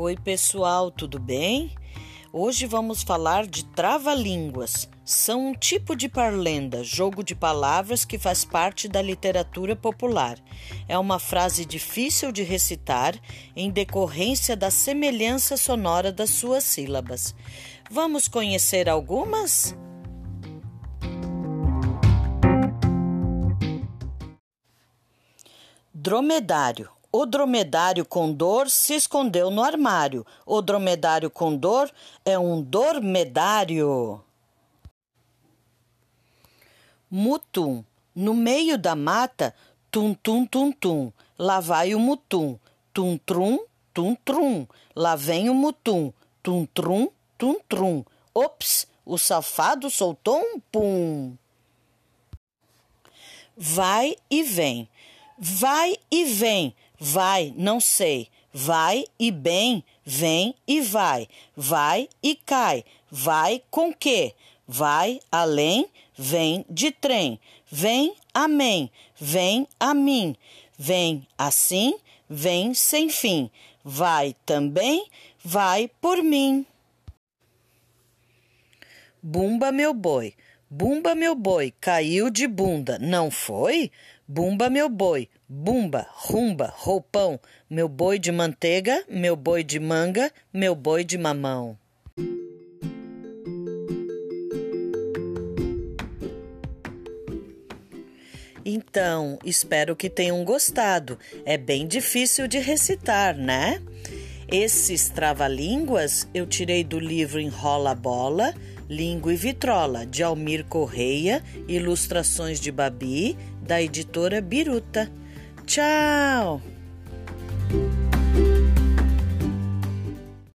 Oi, pessoal, tudo bem? Hoje vamos falar de trava-línguas. São um tipo de parlenda, jogo de palavras que faz parte da literatura popular. É uma frase difícil de recitar em decorrência da semelhança sonora das suas sílabas. Vamos conhecer algumas? Dromedário. O dromedário com dor se escondeu no armário. O dromedário com dor é um dormedário. Mutum. No meio da mata, tum tum tum tum. Lá vai o mutum. Tum trum, tum trum. Lá vem o mutum. Tum trum, tum trum. Ops, o safado soltou um pum. Vai e vem. Vai e vem vai, não sei, vai e bem, vem e vai, vai e cai, vai com que, vai além, vem de trem, vem amém, vem a mim, vem assim, vem sem fim, vai também, vai por mim. Bumba meu boi, bumba meu boi, caiu de bunda, não foi? Bumba meu boi, bumba, rumba, roupão, meu boi de manteiga, meu boi de manga, meu boi de mamão. Então, espero que tenham gostado. É bem difícil de recitar, né? Esses trava-línguas eu tirei do livro Enrola Bola, Língua e Vitrola, de Almir Correia, ilustrações de Babi da editora Biruta. Tchau!